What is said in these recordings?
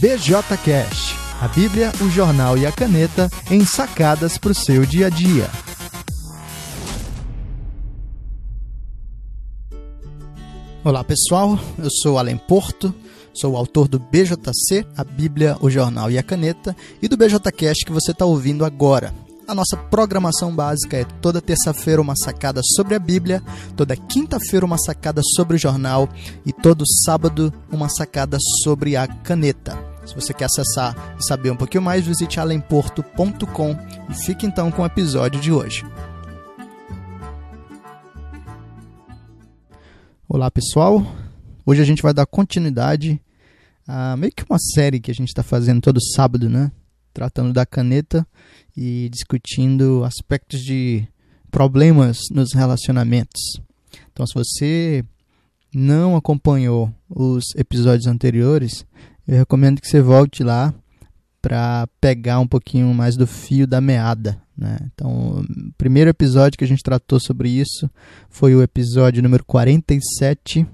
BJCast, a Bíblia, o jornal e a caneta em sacadas para o seu dia a dia. Olá pessoal, eu sou Alan Porto, sou o autor do BJC, a Bíblia, o jornal e a caneta, e do BJCast que você está ouvindo agora. A nossa programação básica é toda terça-feira uma sacada sobre a Bíblia, toda quinta-feira uma sacada sobre o jornal e todo sábado uma sacada sobre a caneta. Se você quer acessar e saber um pouquinho mais, visite alemporto.com e fique então com o episódio de hoje. Olá pessoal, hoje a gente vai dar continuidade a meio que uma série que a gente está fazendo todo sábado, né? Tratando da caneta e discutindo aspectos de problemas nos relacionamentos. Então, se você não acompanhou os episódios anteriores, eu recomendo que você volte lá para pegar um pouquinho mais do fio da meada. Né? Então, o primeiro episódio que a gente tratou sobre isso foi o episódio número 47,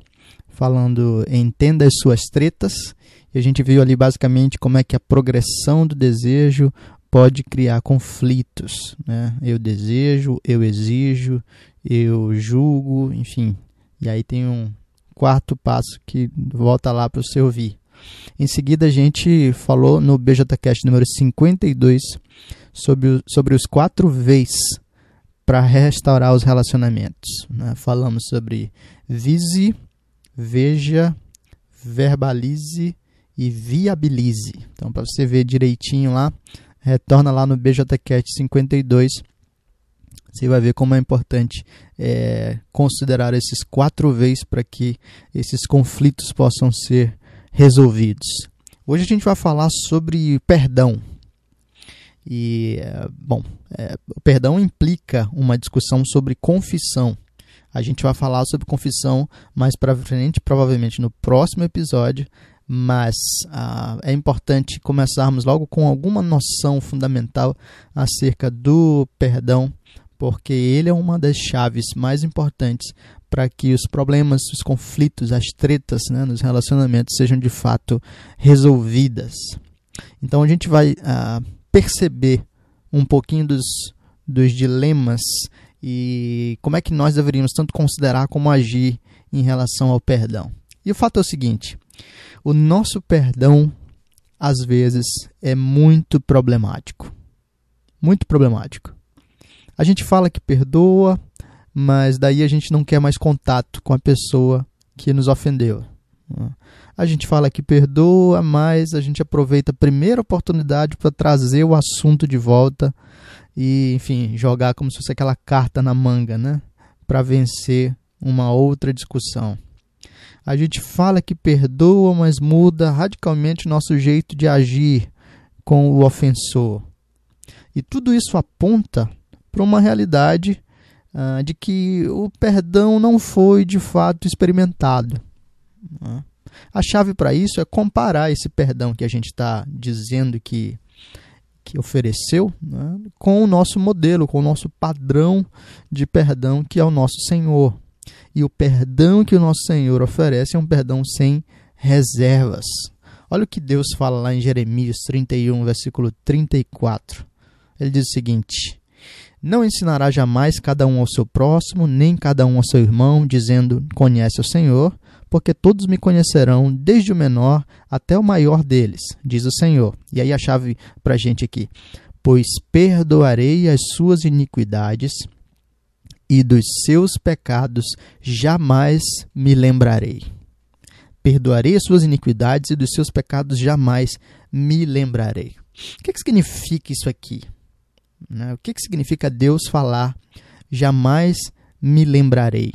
falando Entenda as suas tretas. E a gente viu ali basicamente como é que a progressão do desejo pode criar conflitos. Né? Eu desejo, eu exijo, eu julgo, enfim. E aí tem um quarto passo que volta lá para você ouvir. Em seguida, a gente falou no BJCast número 52 sobre, o, sobre os quatro V's para restaurar os relacionamentos. Né? Falamos sobre vise, veja, verbalize e viabilize. Então, para você ver direitinho lá, retorna lá no BJCast 52. Você vai ver como é importante é, considerar esses quatro vezes para que esses conflitos possam ser resolvidos. Hoje a gente vai falar sobre perdão. E, é, bom, é, o perdão implica uma discussão sobre confissão. A gente vai falar sobre confissão mais para frente, provavelmente no próximo episódio mas ah, é importante começarmos logo com alguma noção fundamental acerca do perdão, porque ele é uma das chaves mais importantes para que os problemas, os conflitos, as tretas né, nos relacionamentos sejam de fato resolvidas. Então a gente vai ah, perceber um pouquinho dos, dos dilemas e como é que nós deveríamos tanto considerar como agir em relação ao perdão. E o fato é o seguinte: o nosso perdão, às vezes, é muito problemático. Muito problemático. A gente fala que perdoa, mas daí a gente não quer mais contato com a pessoa que nos ofendeu. A gente fala que perdoa, mas a gente aproveita a primeira oportunidade para trazer o assunto de volta e, enfim, jogar como se fosse aquela carta na manga, né? Para vencer uma outra discussão. A gente fala que perdoa, mas muda radicalmente nosso jeito de agir com o ofensor. E tudo isso aponta para uma realidade uh, de que o perdão não foi de fato experimentado. Uh. A chave para isso é comparar esse perdão que a gente está dizendo que, que ofereceu né, com o nosso modelo, com o nosso padrão de perdão, que é o nosso Senhor. E o perdão que o nosso Senhor oferece é um perdão sem reservas. Olha o que Deus fala lá em Jeremias 31, versículo 34. Ele diz o seguinte: Não ensinará jamais cada um ao seu próximo, nem cada um ao seu irmão, dizendo: Conhece o Senhor, porque todos me conhecerão, desde o menor até o maior deles, diz o Senhor. E aí a chave para a gente aqui: Pois perdoarei as suas iniquidades e dos seus pecados jamais me lembrarei. Perdoarei as suas iniquidades e dos seus pecados jamais me lembrarei. O que, que significa isso aqui? Né? O que, que significa Deus falar jamais me lembrarei?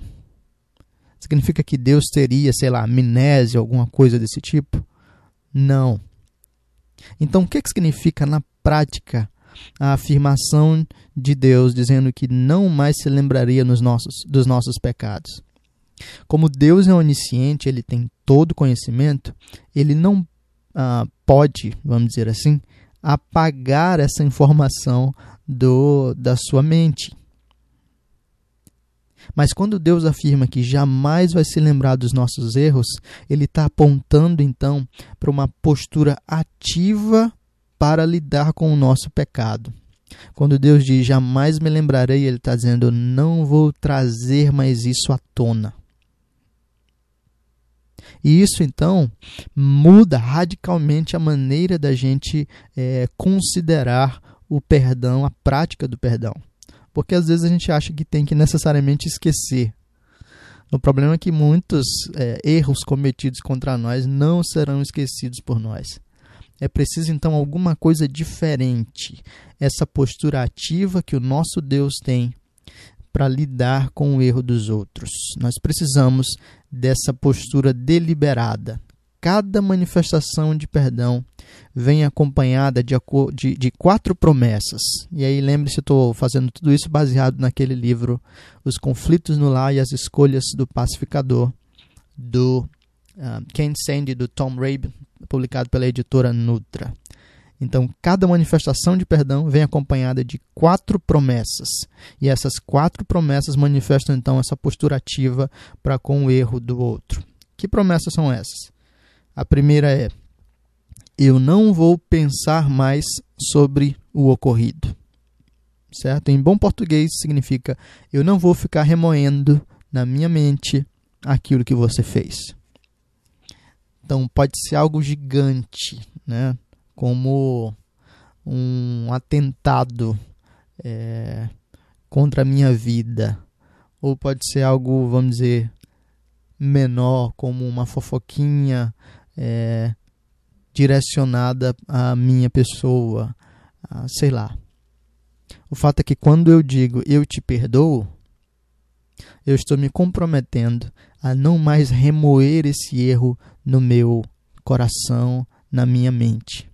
Significa que Deus teria, sei lá, amnésia, alguma coisa desse tipo? Não. Então, o que, que significa na prática a afirmação de Deus dizendo que não mais se lembraria nos nossos, dos nossos pecados. Como Deus é onisciente, ele tem todo conhecimento, ele não ah, pode, vamos dizer assim, apagar essa informação do, da sua mente. Mas quando Deus afirma que jamais vai se lembrar dos nossos erros, Ele está apontando então para uma postura ativa para lidar com o nosso pecado. Quando Deus diz jamais me lembrarei, Ele está dizendo não vou trazer mais isso à tona. E isso então muda radicalmente a maneira da gente é, considerar o perdão, a prática do perdão. Porque às vezes a gente acha que tem que necessariamente esquecer. O problema é que muitos é, erros cometidos contra nós não serão esquecidos por nós. É preciso então alguma coisa diferente. Essa postura ativa que o nosso Deus tem para lidar com o erro dos outros. Nós precisamos dessa postura deliberada. Cada manifestação de perdão vem acompanhada de, de, de quatro promessas. E aí, lembre-se, estou fazendo tudo isso baseado naquele livro Os Conflitos no Lar e as Escolhas do Pacificador, do uh, Ken Sandy, do Tom Rabe, publicado pela editora Nutra. Então, cada manifestação de perdão vem acompanhada de quatro promessas. E essas quatro promessas manifestam então essa postura ativa para com o erro do outro. Que promessas são essas? A primeira é: eu não vou pensar mais sobre o ocorrido. Certo? Em bom português significa eu não vou ficar remoendo na minha mente aquilo que você fez. Então pode ser algo gigante, né? como um atentado é, contra a minha vida. Ou pode ser algo, vamos dizer, menor, como uma fofoquinha é, direcionada à minha pessoa, a, sei lá. O fato é que quando eu digo eu te perdoo, eu estou me comprometendo a não mais remoer esse erro no meu coração, na minha mente.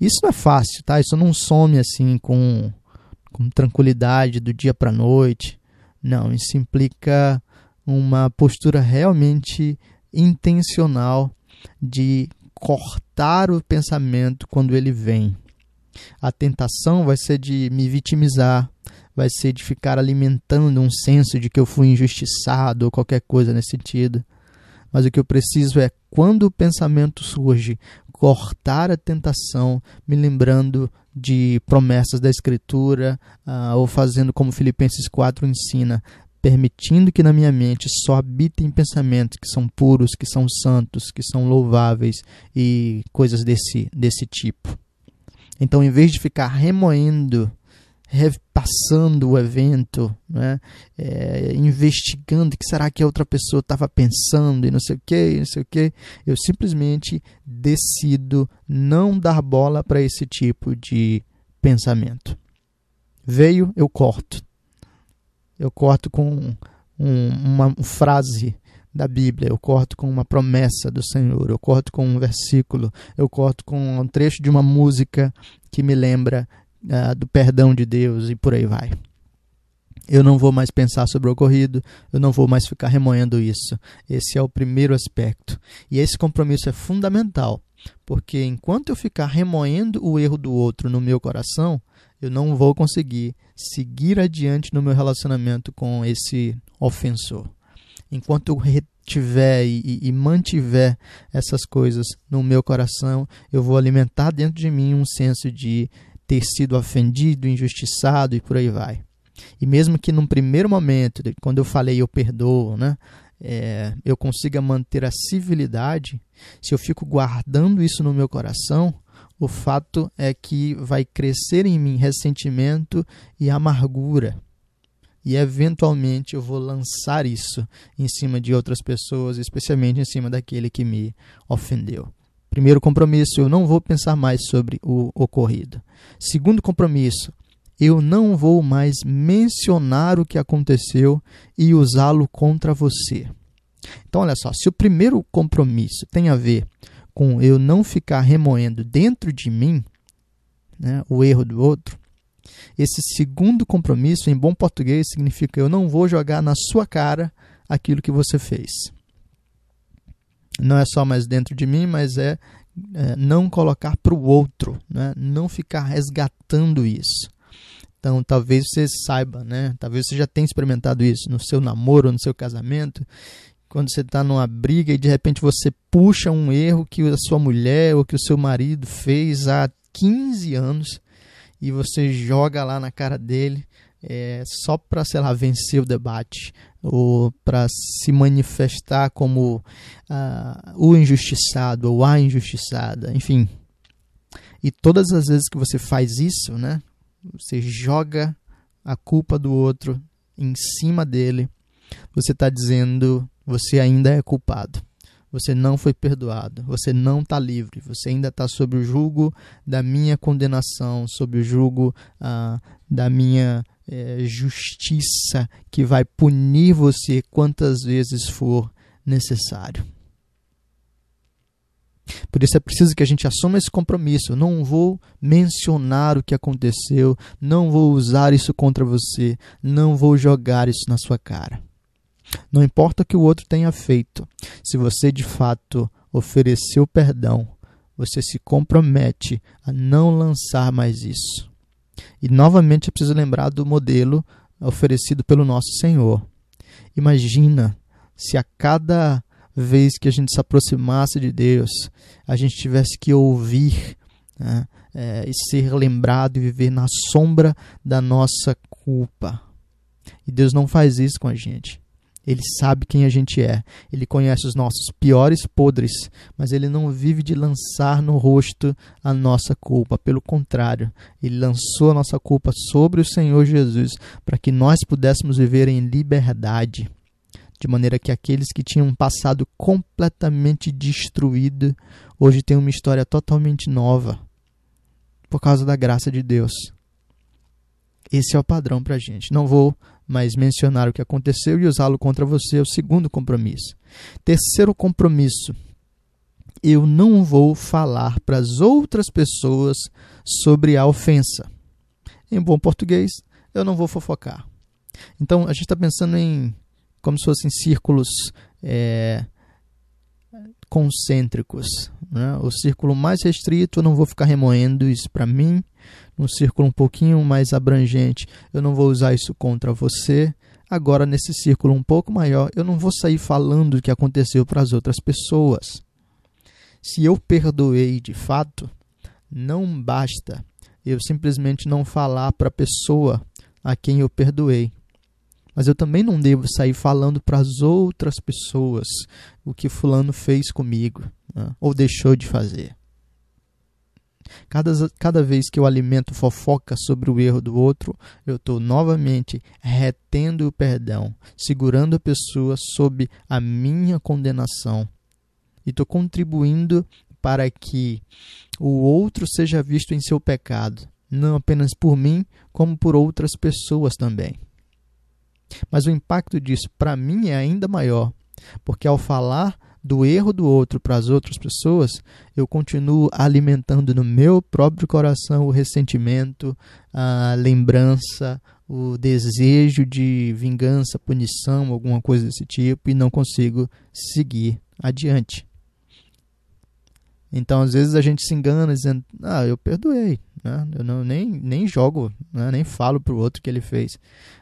Isso não é fácil, tá? Isso não some assim com, com tranquilidade do dia para noite. Não, isso implica uma postura realmente intencional de cortar o pensamento quando ele vem. A tentação vai ser de me vitimizar, vai ser de ficar alimentando um senso de que eu fui injustiçado ou qualquer coisa nesse sentido. Mas o que eu preciso é, quando o pensamento surge, cortar a tentação, me lembrando de promessas da Escritura, uh, ou fazendo como Filipenses 4 ensina, permitindo que na minha mente só habitem pensamentos que são puros, que são santos, que são louváveis e coisas desse, desse tipo. Então, em vez de ficar remoendo repassando o evento, né? É, investigando o que será que a outra pessoa estava pensando e não sei o que, não sei o que, eu simplesmente decido não dar bola para esse tipo de pensamento. Veio, eu corto. Eu corto com um, uma frase da Bíblia, eu corto com uma promessa do Senhor, eu corto com um versículo, eu corto com um trecho de uma música que me lembra uh, do perdão de Deus e por aí vai. Eu não vou mais pensar sobre o ocorrido, eu não vou mais ficar remoendo isso. Esse é o primeiro aspecto. E esse compromisso é fundamental, porque enquanto eu ficar remoendo o erro do outro no meu coração, eu não vou conseguir seguir adiante no meu relacionamento com esse ofensor. Enquanto eu retiver e, e, mantiver essas coisas no meu coração, eu vou alimentar dentro de mim um senso de ter sido ofendido, injustiçado e por aí vai. E mesmo que num primeiro momento, quando eu falei eu perdoo, né, é, eu consiga manter a civilidade, se eu fico guardando isso no meu coração, o fato é que vai crescer em mim ressentimento e amargura. E eventualmente eu vou lançar isso em cima de outras pessoas, especialmente em cima daquele que me ofendeu. Primeiro compromisso, eu não vou pensar mais sobre o ocorrido. Segundo compromisso, eu não vou mais mencionar o que aconteceu e usá-lo contra você. Então, olha só, se o primeiro compromisso tem a ver com eu não ficar remoendo dentro de mim né, o erro do outro, esse segundo compromisso, em bom português, significa eu não vou jogar na sua cara aquilo que você fez não é só mais dentro de mim, mas é, é não colocar para o outro, né? não ficar resgatando isso. Então, talvez você saiba, né? Talvez você já tenha experimentado isso no seu namoro, no seu casamento, quando você está numa briga e de repente você puxa um erro que a sua mulher ou que o seu marido fez há 15 anos e você joga lá na cara dele é, só para, sei lá, vencer o debate ou para se manifestar como uh, o injustiçado ou a injustiçada, enfim. E todas as vezes que você faz isso, né, você joga a culpa do outro em cima dele, você está dizendo você ainda é culpado. Você não foi perdoado, você não está livre, você ainda está sob o jugo da minha condenação, sob o jugo ah, da minha é, justiça que vai punir você quantas vezes for necessário. Por isso é preciso que a gente assuma esse compromisso. Não vou mencionar o que aconteceu, não vou usar isso contra você, não vou jogar isso na sua cara. Não importa o que o outro tenha feito, se você de fato ofereceu perdão, você se compromete a não lançar mais isso. E novamente é preciso lembrar do modelo oferecido pelo nosso Senhor. Imagina se a cada vez que a gente se aproximasse de Deus, a gente tivesse que ouvir né, é, e ser lembrado e viver na sombra da nossa culpa. E Deus não faz isso com a gente. Ele sabe quem a gente é. Ele conhece os nossos piores podres, mas ele não vive de lançar no rosto a nossa culpa. Pelo contrário, ele lançou a nossa culpa sobre o Senhor Jesus para que nós pudéssemos viver em liberdade. De maneira que aqueles que tinham um passado completamente destruído hoje têm uma história totalmente nova por causa da graça de Deus. Esse é o padrão para a gente. Não vou mas mencionar o que aconteceu e usá-lo contra você é o segundo compromisso. Terceiro compromisso: eu não vou falar para as outras pessoas sobre a ofensa. Em bom português, eu não vou fofocar. Então, a gente está pensando em como se fossem círculos é, concêntricos. Né? O círculo mais restrito, eu não vou ficar remoendo isso para mim num círculo um pouquinho mais abrangente, eu não vou usar isso contra você. Agora, nesse círculo um pouco maior, eu não vou sair falando o que aconteceu para as outras pessoas. Se eu perdoei de fato, não basta eu simplesmente não falar para a pessoa a quem eu perdoei. Mas eu também não devo sair falando para as outras pessoas o que Fulano fez comigo né? ou deixou de fazer. Cada, cada vez que eu alimento fofoca sobre o erro do outro, eu estou novamente retendo o perdão, segurando a pessoa sob a minha condenação. E estou contribuindo para que o outro seja visto em seu pecado, não apenas por mim, como por outras pessoas também. Mas o impacto disso para mim é ainda maior, porque ao falar do erro do outro para as outras pessoas, eu continuo alimentando no meu próprio coração o ressentimento, a lembrança, o desejo de vingança, punição, alguma coisa desse tipo, e não consigo seguir adiante. Então, às vezes, a gente se engana dizendo: Ah, eu perdoei, né? eu não, nem, nem jogo, né? nem falo para o outro que ele fez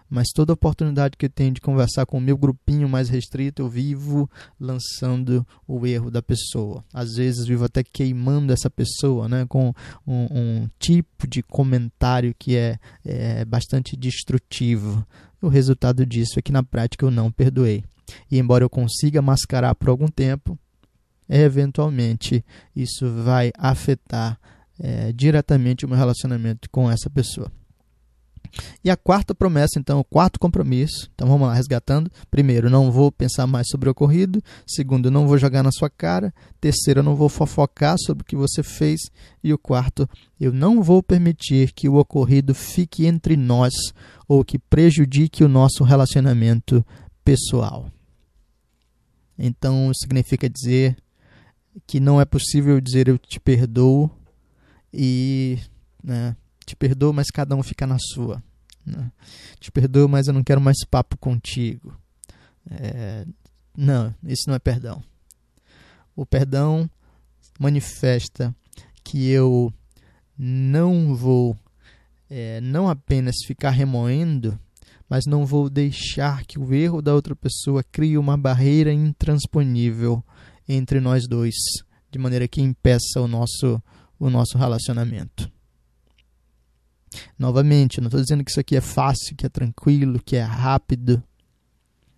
mas toda oportunidade que eu tenho de conversar com o meu grupinho mais restrito, eu vivo lançando o erro da pessoa. Às vezes vivo até queimando essa pessoa, né, com um, um tipo de comentário que é, é bastante destrutivo. O resultado disso é que na prática eu não perdoei. E embora eu consiga mascarar por algum tempo, eventualmente isso vai afetar é, diretamente o meu relacionamento com essa pessoa. E a quarta promessa, então, o quarto compromisso. Então vamos lá, resgatando. Primeiro, não vou pensar mais sobre o ocorrido. Segundo, não vou jogar na sua cara. Terceiro, não vou fofocar sobre o que você fez. E o quarto, eu não vou permitir que o ocorrido fique entre nós ou que prejudique o nosso relacionamento pessoal. Então significa dizer que não é possível dizer eu te perdoo e né, te perdoo, mas cada um fica na sua. Né? Te perdoo, mas eu não quero mais papo contigo. É, não, isso não é perdão. O perdão manifesta que eu não vou é, não apenas ficar remoendo, mas não vou deixar que o erro da outra pessoa crie uma barreira intransponível entre nós dois, de maneira que impeça o nosso, o nosso relacionamento. Novamente, não estou dizendo que isso aqui é fácil, que é tranquilo, que é rápido,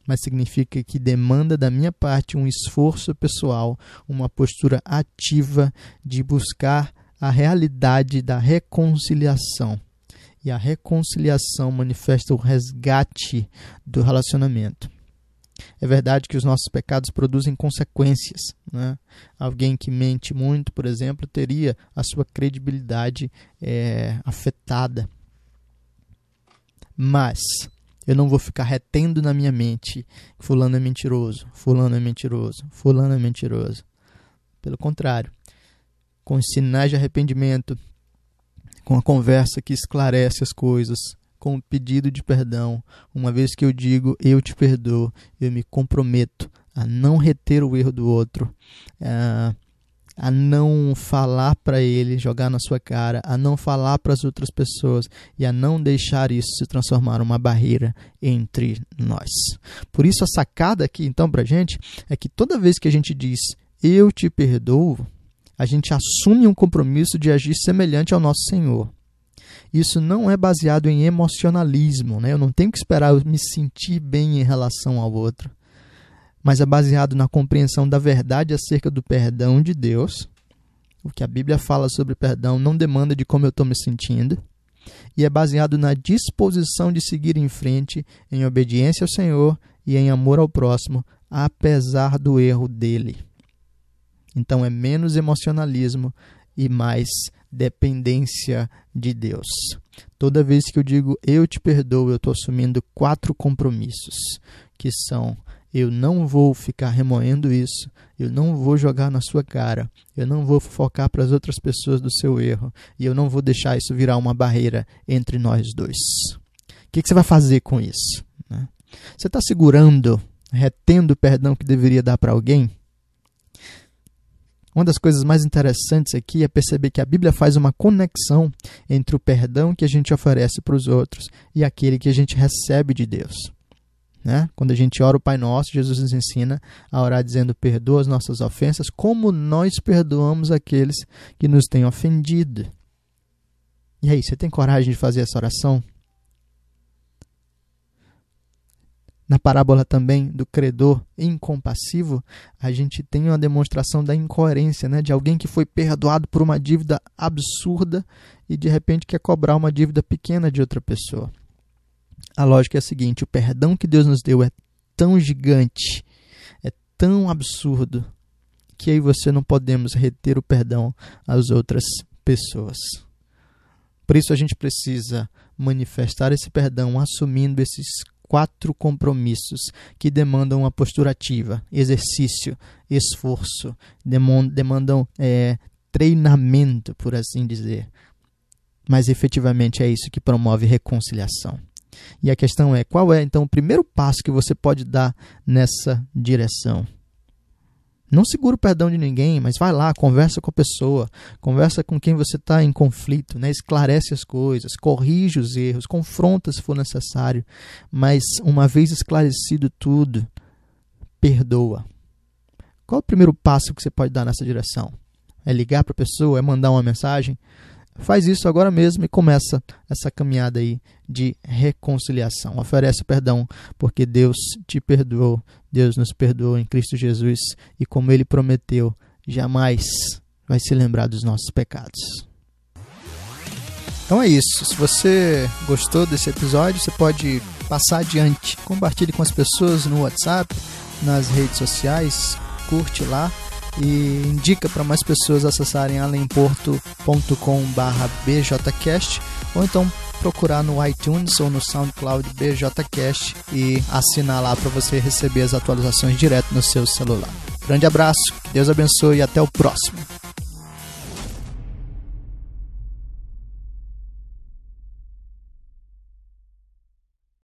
mas significa que demanda da minha parte um esforço pessoal, uma postura ativa de buscar a realidade da reconciliação. E a reconciliação manifesta o resgate do relacionamento. É verdade que os nossos pecados produzem consequências. Né? Alguém que mente muito, por exemplo, teria a sua credibilidade é, afetada. Mas eu não vou ficar retendo na minha mente fulano é mentiroso, fulano é mentiroso, fulano é mentiroso. Pelo contrário, com os sinais de arrependimento, com a conversa que esclarece as coisas, com o pedido de perdão, uma vez que eu digo eu te perdoo, eu me comprometo a não reter o erro do outro, a, não falar para ele, jogar na sua cara, a não falar para as outras pessoas e a não deixar isso se transformar numa barreira entre nós. Por isso a sacada aqui então para gente é que toda vez que a gente diz eu te perdoo, a gente assume um compromisso de agir semelhante ao nosso Senhor. Isso não é baseado em emocionalismo, né? eu não tenho que esperar eu me sentir bem em relação ao outro, mas é baseado na compreensão da verdade acerca do perdão de Deus. O que a Bíblia fala sobre perdão não demanda de como eu estou me sentindo, e é baseado na disposição de seguir em frente em obediência ao Senhor e em amor ao próximo, apesar do erro dele. Então é menos emocionalismo e mais dependência de Deus. Toda vez que eu digo eu te perdoo, eu estou assumindo quatro compromissos, que são eu não vou ficar remoendo isso, eu não vou jogar na sua cara, eu não vou focar para as outras pessoas do seu erro e eu não vou deixar isso virar uma barreira entre nós dois. O que, que você vai fazer com isso? Né? Você está segurando, retendo o perdão que deveria dar para alguém? Uma das coisas mais interessantes aqui é perceber que a Bíblia faz uma conexão entre o perdão que a gente oferece para os outros e aquele que a gente recebe de Deus. Né? Quando a gente ora o Pai Nosso, Jesus nos ensina a orar dizendo: Perdoa as nossas ofensas, como nós perdoamos aqueles que nos têm ofendido. E aí, você tem coragem de fazer essa oração? Na parábola também do credor incompassivo, a gente tem uma demonstração da incoerência, né? de alguém que foi perdoado por uma dívida absurda e de repente quer cobrar uma dívida pequena de outra pessoa. A lógica é a seguinte: o perdão que Deus nos deu é tão gigante, é tão absurdo, que e você não podemos reter o perdão às outras pessoas. Por isso a gente precisa manifestar esse perdão assumindo esses quatro compromissos que demandam uma postura ativa, exercício, esforço, demandam é, treinamento, por assim dizer. Mas efetivamente é isso que promove reconciliação. E a questão é: qual é então o primeiro passo que você pode dar nessa direção? Não segura o perdão de ninguém, mas vai lá, conversa com a pessoa, conversa com quem você está em conflito, né? esclarece as coisas, corrige os erros, confronta se for necessário, mas uma vez esclarecido tudo, perdoa. Qual o primeiro passo que você pode dar nessa direção? É ligar para a pessoa? É mandar uma mensagem? Faz isso agora mesmo e começa essa caminhada aí de reconciliação. Oferece perdão, porque Deus te perdoou, Deus nos perdoou em Cristo Jesus e, como Ele prometeu, jamais vai se lembrar dos nossos pecados. Então é isso. Se você gostou desse episódio, você pode passar adiante. Compartilhe com as pessoas no WhatsApp, nas redes sociais, curte lá e indica para mais pessoas acessarem alemporto.com/bjcast ou então procurar no iTunes ou no SoundCloud BJCast e assinar lá para você receber as atualizações direto no seu celular. Grande abraço, Deus abençoe e até o próximo.